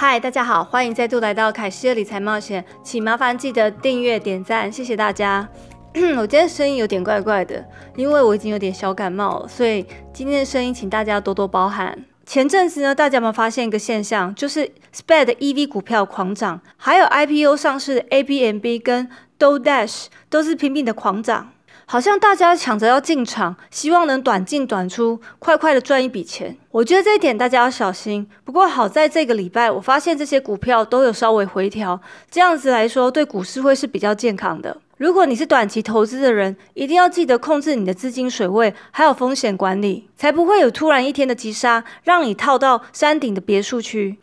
嗨，大家好，欢迎再度来到凯西的理财冒险，请麻烦记得订阅点赞，谢谢大家。我今天声音有点怪怪的，因为我已经有点小感冒了，所以今天的声音请大家多多包涵。前阵子呢，大家有没有发现一个现象，就是 SPAD EV 股票狂涨，还有 IPO 上市的 ABMB 跟 DoDash 都是拼命的狂涨。好像大家抢着要进场，希望能短进短出，快快的赚一笔钱。我觉得这一点大家要小心。不过好在这个礼拜，我发现这些股票都有稍微回调，这样子来说对股市会是比较健康的。如果你是短期投资的人，一定要记得控制你的资金水位，还有风险管理，才不会有突然一天的急杀，让你套到山顶的别墅区。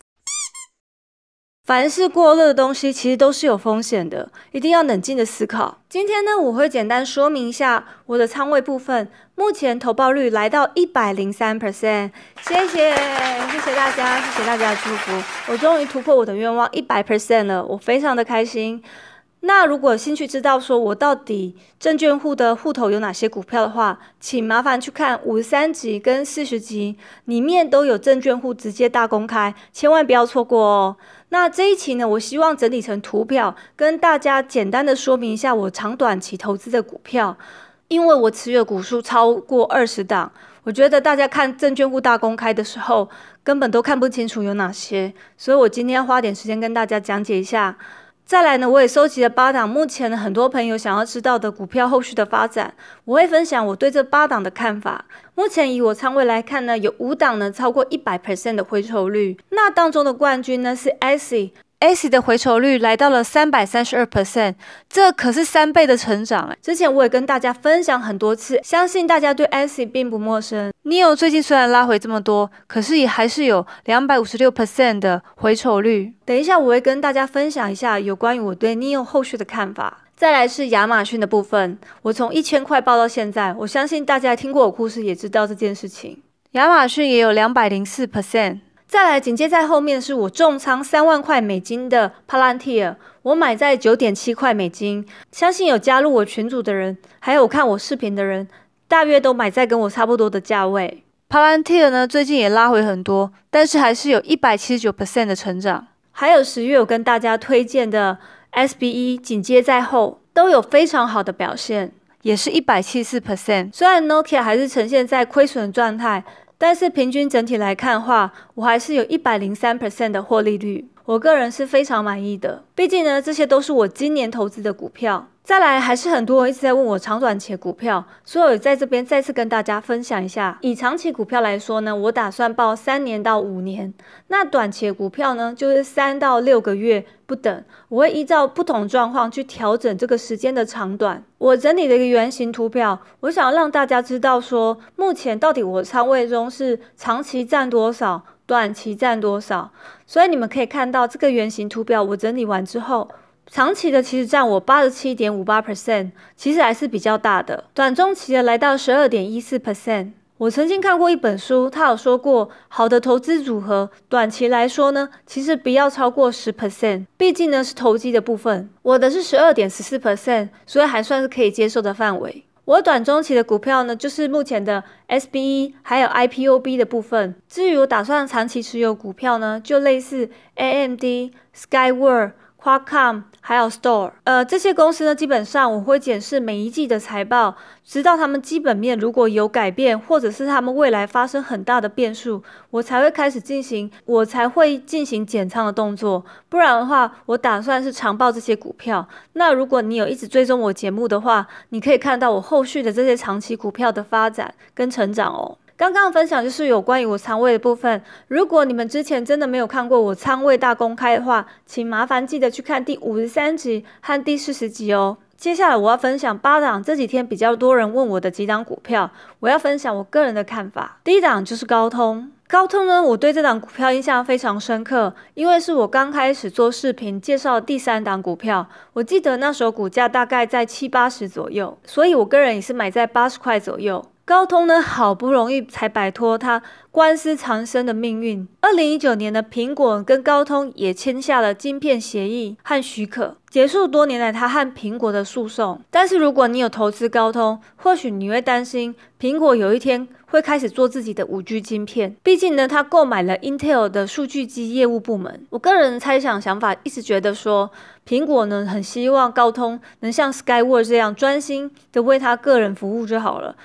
凡是过热的东西，其实都是有风险的，一定要冷静的思考。今天呢，我会简单说明一下我的仓位部分。目前投报率来到一百零三 percent，谢谢，谢谢大家，谢谢大家的祝福，我终于突破我的愿望一百 percent 了，我非常的开心。那如果有兴趣知道说我到底证券户的户头有哪些股票的话，请麻烦去看五十三集跟四十集，里面都有证券户直接大公开，千万不要错过哦。那这一期呢，我希望整理成图表，跟大家简单的说明一下我长短期投资的股票，因为我持有股数超过二十档，我觉得大家看证券户大公开的时候，根本都看不清楚有哪些，所以我今天要花点时间跟大家讲解一下。再来呢，我也收集了八档目前的很多朋友想要知道的股票后续的发展，我会分享我对这八档的看法。目前以我仓位来看呢，有五档呢超过一百 percent 的回抽率，那当中的冠军呢是 S。S 的回酬率来到了三百三十二 percent，这可是三倍的成长哎！之前我也跟大家分享很多次，相信大家对 ACE 并不陌生。Neo 最近虽然拉回这么多，可是也还是有两百五十六 percent 的回酬率。等一下我会跟大家分享一下有关于我对 Neo 后续的看法。再来是亚马逊的部分，我从一千块报到现在，我相信大家听过我故事也知道这件事情。亚马逊也有两百零四 percent。再来，紧接在后面是我重仓三万块美金的 Palantir，我买在九点七块美金。相信有加入我群组的人，还有看我视频的人，大约都买在跟我差不多的价位。Palantir 呢，最近也拉回很多，但是还是有一百七十九 percent 的成长。还有十月我跟大家推荐的 SBE，紧接在后都有非常好的表现，也是一百七十四 percent。虽然 Nokia 还是呈现在亏损状态。但是平均整体来看话，我还是有一百零三 percent 的获利率，我个人是非常满意的。毕竟呢，这些都是我今年投资的股票。再来，还是很多人一直在问我长短期股票，所以我在这边再次跟大家分享一下。以长期股票来说呢，我打算报三年到五年；那短期股票呢，就是三到六个月不等。我会依照不同状况去调整这个时间的长短。我整理了一个圆形图表，我想要让大家知道说，目前到底我仓位中是长期占多少，短期占多少。所以你们可以看到这个圆形图表，我整理完之后。长期的其实占我八十七点五八 percent，其实还是比较大的。短中期的来到十二点一四 percent。我曾经看过一本书，他有说过，好的投资组合，短期来说呢，其实不要超过十 percent，毕竟呢是投机的部分。我的是十二点十四 percent，所以还算是可以接受的范围。我短中期的股票呢，就是目前的 SBE 还有 IPOB 的部分。至于我打算长期持有股票呢，就类似 AMD、Skyward。Qualcomm 还有 Store，呃，这些公司呢，基本上我会检视每一季的财报，直到他们基本面如果有改变，或者是他们未来发生很大的变数，我才会开始进行，我才会进行减仓的动作。不然的话，我打算是长报这些股票。那如果你有一直追踪我节目的话，你可以看到我后续的这些长期股票的发展跟成长哦。刚刚分享就是有关于我仓位的部分。如果你们之前真的没有看过我仓位大公开的话，请麻烦记得去看第五十三集和第四十集哦。接下来我要分享八档这几天比较多人问我的几档股票，我要分享我个人的看法。第一档就是高通，高通呢，我对这档股票印象非常深刻，因为是我刚开始做视频介绍的第三档股票，我记得那时候股价大概在七八十左右，所以我个人也是买在八十块左右。高通呢，好不容易才摆脱它官司缠身的命运。二零一九年的苹果跟高通也签下了晶片协议和许可，结束多年来他和苹果的诉讼。但是如果你有投资高通，或许你会担心苹果有一天会开始做自己的五 G 晶片。毕竟呢，他购买了 Intel 的数据机业务部门。我个人猜想想法，一直觉得说，苹果呢很希望高通能像 Skyward 这样专心的为他个人服务就好了。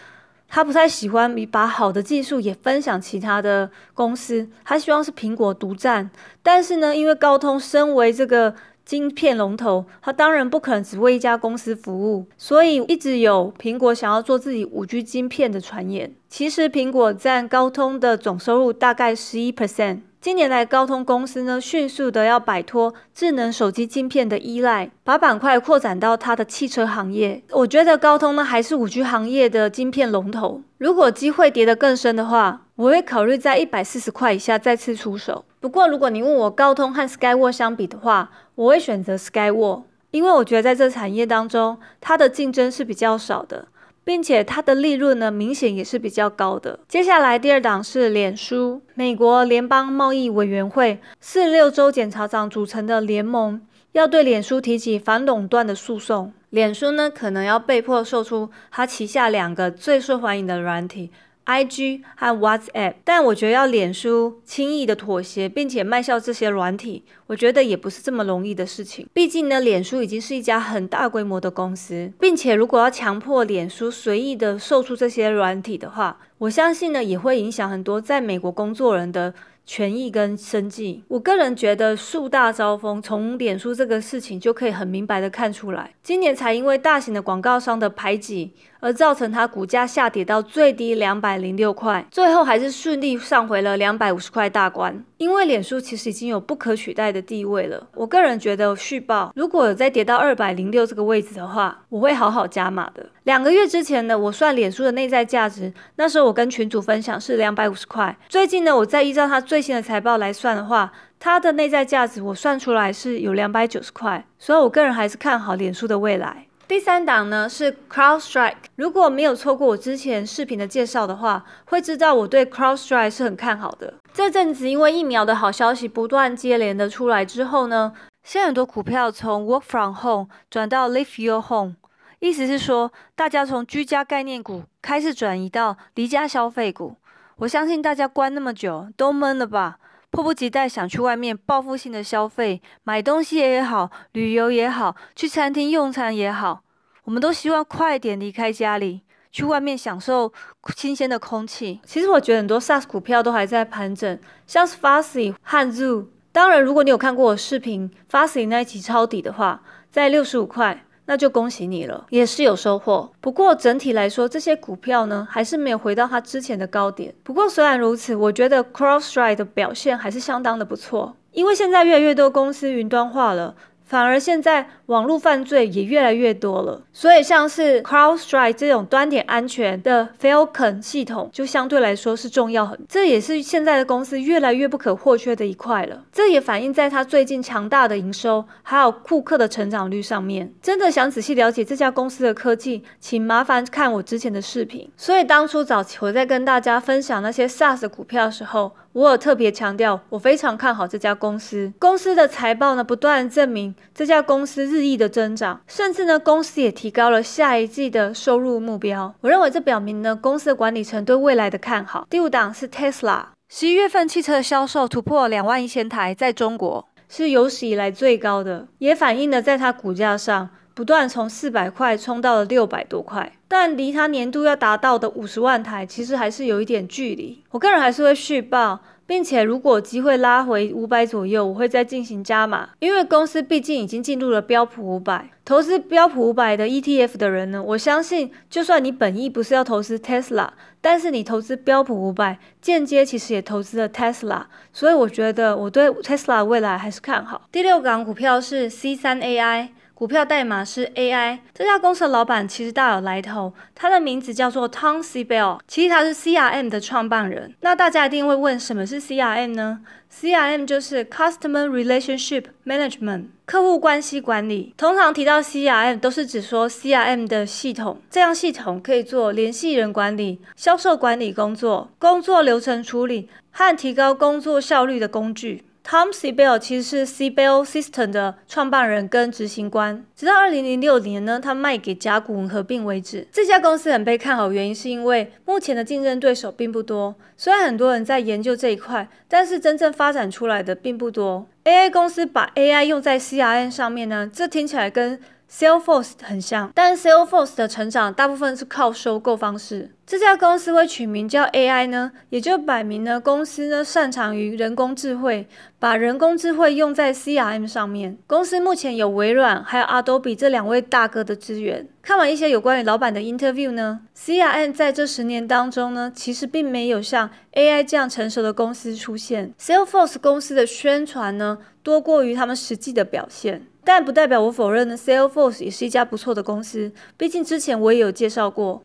他不太喜欢把好的技术也分享其他的公司，他希望是苹果独占。但是呢，因为高通身为这个晶片龙头，他当然不可能只为一家公司服务，所以一直有苹果想要做自己五 G 晶片的传言。其实苹果占高通的总收入大概十一 percent。近年来，高通公司呢迅速的要摆脱智能手机晶片的依赖，把板块扩展到它的汽车行业。我觉得高通呢还是五 G 行业的晶片龙头。如果机会跌得更深的话，我会考虑在一百四十块以下再次出手。不过，如果你问我高通和 Skyward 相比的话，我会选择 Skyward，因为我觉得在这产业当中，它的竞争是比较少的。并且它的利润呢，明显也是比较高的。接下来第二档是脸书，美国联邦贸易委员会四六州检察长组成的联盟，要对脸书提起反垄断的诉讼。脸书呢，可能要被迫售出它旗下两个最受欢迎的软体。I G 和 WhatsApp，但我觉得要脸书轻易的妥协，并且卖销这些软体，我觉得也不是这么容易的事情。毕竟呢，脸书已经是一家很大规模的公司，并且如果要强迫脸书随意的售出这些软体的话，我相信呢，也会影响很多在美国工作人的。权益跟生计，我个人觉得树大招风，从脸书这个事情就可以很明白的看出来。今年才因为大型的广告商的排挤，而造成它股价下跌到最低两百零六块，最后还是顺利上回了两百五十块大关。因为脸书其实已经有不可取代的地位了。我个人觉得续报如果再跌到二百零六这个位置的话，我会好好加码的。两个月之前呢，我算脸书的内在价值，那时候我跟群主分享是两百五十块。最近呢，我再依照它最新的财报来算的话，它的内在价值我算出来是有两百九十块。所以我个人还是看好脸书的未来。第三档呢是 CrowdStrike。如果没有错过我之前视频的介绍的话，会知道我对 CrowdStrike 是很看好的。这阵子因为疫苗的好消息不断接连的出来之后呢，现在很多股票从 Work from Home 转到 Live Your Home，意思是说大家从居家概念股开始转移到离家消费股。我相信大家关那么久都闷了吧，迫不及待想去外面报复性的消费，买东西也好，旅游也好，去餐厅用餐也好。我们都希望快点离开家里，去外面享受新鲜的空气。其实我觉得很多 SaaS 股票都还在盘整，像是 Fastly 和 Zoo。当然，如果你有看过我视频 Fastly 那一期抄底的话，在六十五块，那就恭喜你了，也是有收获。不过整体来说，这些股票呢，还是没有回到它之前的高点。不过虽然如此，我觉得 CrossRide 的表现还是相当的不错，因为现在越来越多公司云端化了。反而现在网络犯罪也越来越多了，所以像是 CrowdStrike 这种端点安全的 Falcon 系统就相对来说是重要很，这也是现在的公司越来越不可或缺的一块了。这也反映在它最近强大的营收，还有库克的成长率上面。真的想仔细了解这家公司的科技，请麻烦看我之前的视频。所以当初早期我在跟大家分享那些 SaaS 股票的时候，我有特别强调，我非常看好这家公司。公司的财报呢，不断证明这家公司日益的增长，甚至呢，公司也提高了下一季的收入目标。我认为这表明呢，公司的管理层对未来的看好。第五档是 Tesla，十一月份汽车的销售突破两万一千台，在中国是有史以来最高的，也反映了在它股价上。不断从四百块冲到了六百多块，但离它年度要达到的五十万台，其实还是有一点距离。我个人还是会续报，并且如果机会拉回五百左右，我会再进行加码。因为公司毕竟已经进入了标普五百，投资标普五百的 ETF 的人呢，我相信就算你本意不是要投资 Tesla，但是你投资标普五百，间接其实也投资了 Tesla，所以我觉得我对 Tesla 未来还是看好。第六港股票是 C 三 AI。股票代码是 AI。这家公司的老板其实大有来头，他的名字叫做 Tom Siebel，其实他是 CRM 的创办人。那大家一定会问，什么是 CRM 呢？CRM 就是 Customer Relationship Management，客户关系管理。通常提到 CRM，都是指说 CRM 的系统，这样系统可以做联系人管理、销售管理工作、工作流程处理和提高工作效率的工具。Tom Siebel 其实是 Siebel System 的创办人跟执行官，直到二零零六年呢，他卖给甲骨文合并为止。这家公司很被看好，原因是因为目前的竞争对手并不多。虽然很多人在研究这一块，但是真正发展出来的并不多。AI 公司把 AI 用在 CRM 上面呢，这听起来跟 Salesforce 很像，但 Salesforce 的成长大部分是靠收购方式。这家公司会取名叫 AI 呢，也就摆明了公司呢擅长于人工智慧，把人工智慧用在 CRM 上面。公司目前有微软还有 Adobe 这两位大哥的资源。看完一些有关于老板的 interview 呢，CRM 在这十年当中呢，其实并没有像 AI 这样成熟的公司出现。Salesforce 公司的宣传呢，多过于他们实际的表现。但不代表我否认呢，Salesforce 也是一家不错的公司，毕竟之前我也有介绍过。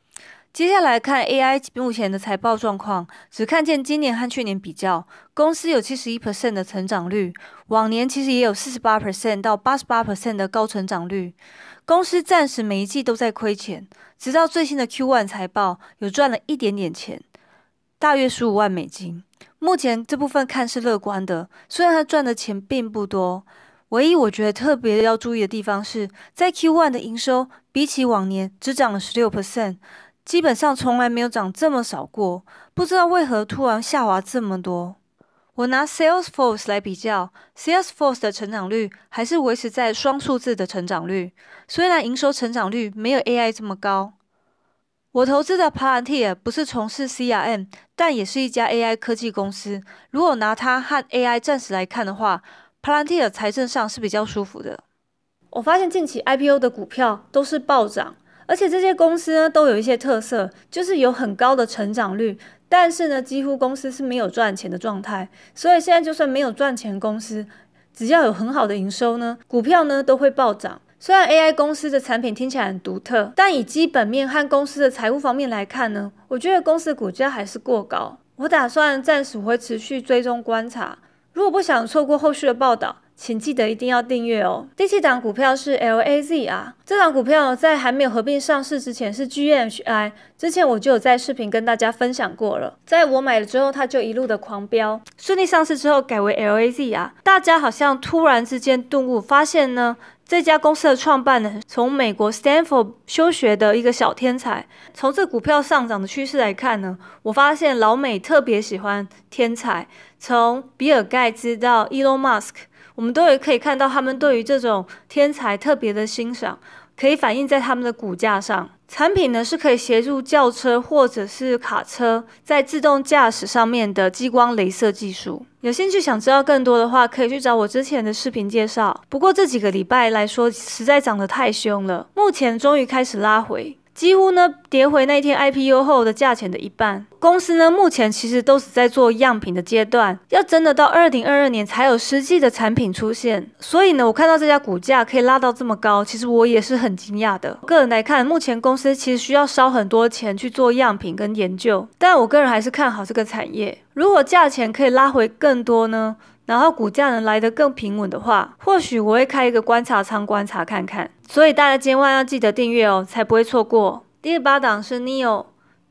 接下来看 AI 目前的财报状况，只看见今年和去年比较，公司有七十一 percent 的成长率，往年其实也有四十八 percent 到八十八 percent 的高成长率。公司暂时每一季都在亏钱，直到最新的 Q1 财报有赚了一点点钱，大约十五万美金。目前这部分看是乐观的，虽然他赚的钱并不多。唯一我觉得特别要注意的地方是在 Q1 的营收比起往年只涨了十六 percent，基本上从来没有涨这么少过，不知道为何突然下滑这么多。我拿 Salesforce 来比较，Salesforce 的成长率还是维持在双数字的成长率，虽然营收成长率没有 AI 这么高。我投资的 Palantir 不是从事 CRM，但也是一家 AI 科技公司。如果拿它和 AI 暂时来看的话，Palantir 财政上是比较舒服的。我发现近期 IPO 的股票都是暴涨，而且这些公司呢都有一些特色，就是有很高的成长率，但是呢几乎公司是没有赚钱的状态。所以现在就算没有赚钱公司，只要有很好的营收呢，股票呢都会暴涨。虽然 AI 公司的产品听起来很独特，但以基本面和公司的财务方面来看呢，我觉得公司股价还是过高。我打算暂时会持续追踪观察。如果不想错过后续的报道，请记得一定要订阅哦。第七档股票是 LAZ 啊，这档股票在还没有合并上市之前是 GMHI，之前我就有在视频跟大家分享过了。在我买了之后，它就一路的狂飙，顺利上市之后改为 LAZ 啊，大家好像突然之间顿悟，发现呢。这家公司的创办人从美国 Stanford 休学的一个小天才。从这股票上涨的趋势来看呢，我发现老美特别喜欢天才。从比尔盖茨到 Elon Musk，我们都有可以看到他们对于这种天才特别的欣赏，可以反映在他们的股价上。产品呢是可以协助轿车或者是卡车在自动驾驶上面的激光镭射技术。有兴趣想知道更多的话，可以去找我之前的视频介绍。不过这几个礼拜来说，实在涨得太凶了，目前终于开始拉回。几乎呢跌回那天 IPO 后的价钱的一半。公司呢目前其实都是在做样品的阶段，要真的到二零二二年才有实际的产品出现。所以呢，我看到这家股价可以拉到这么高，其实我也是很惊讶的。个人来看，目前公司其实需要烧很多钱去做样品跟研究，但我个人还是看好这个产业。如果价钱可以拉回更多呢？然后股价能来得更平稳的话，或许我会开一个观察仓观察看看。所以大家千万要记得订阅哦，才不会错过。第二八档是 Neo，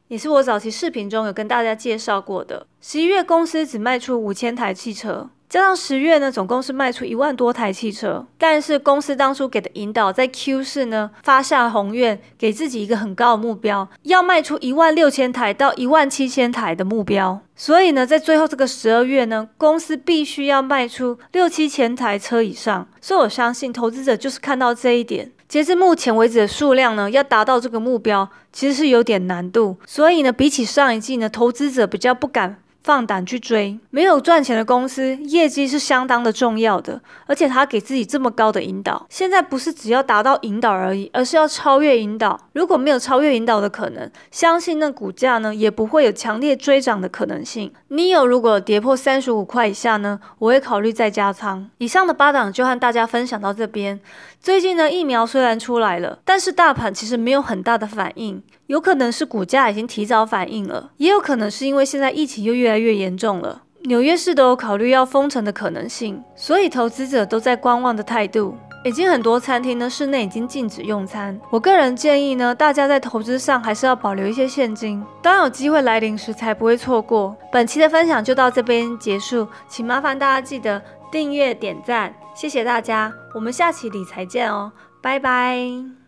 也是我早期视频中有跟大家介绍过的。十一月公司只卖出五千台汽车。加上十月呢，总共是卖出一万多台汽车，但是公司当初给的引导，在 Q 四呢发下宏愿，给自己一个很高的目标，要卖出一万六千台到一万七千台的目标。所以呢，在最后这个十二月呢，公司必须要卖出六七千台车以上。所以我相信投资者就是看到这一点，截至目前为止的数量呢，要达到这个目标，其实是有点难度。所以呢，比起上一季呢，投资者比较不敢。放胆去追。没有赚钱的公司，业绩是相当的重要的，而且他给自己这么高的引导，现在不是只要达到引导而已，而是要超越引导。如果没有超越引导的可能，相信那股价呢也不会有强烈追涨的可能性。你有如果跌破三十五块以下呢，我会考虑再加仓。以上的八档就和大家分享到这边。最近呢，疫苗虽然出来了，但是大盘其实没有很大的反应，有可能是股价已经提早反应了，也有可能是因为现在疫情又越来越严重了。纽约市都有考虑要封城的可能性，所以投资者都在观望的态度。已经很多餐厅呢室内已经禁止用餐。我个人建议呢，大家在投资上还是要保留一些现金，当有机会来临时才不会错过。本期的分享就到这边结束，请麻烦大家记得订阅点赞，谢谢大家，我们下期理财见哦，拜拜。